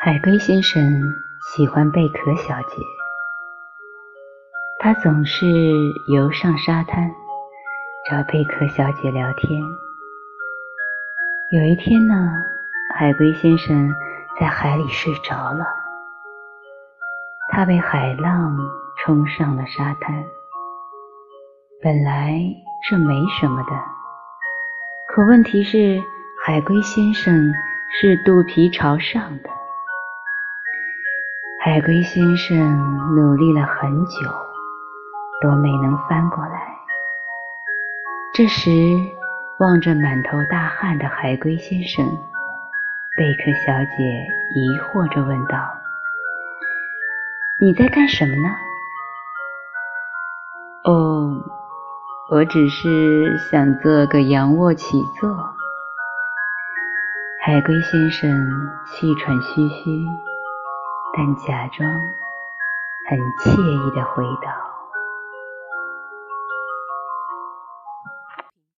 海龟先生喜欢贝壳小姐，他总是游上沙滩找贝壳小姐聊天。有一天呢，海龟先生在海里睡着了，他被海浪冲上了沙滩。本来这没什么的，可问题是海龟先生是肚皮朝上的。海龟先生努力了很久，都没能翻过来。这时，望着满头大汗的海龟先生，贝克小姐疑惑着问道：“你在干什么呢？”“哦，我只是想做个仰卧起坐。”海龟先生气喘吁吁。但假装很惬意地回答。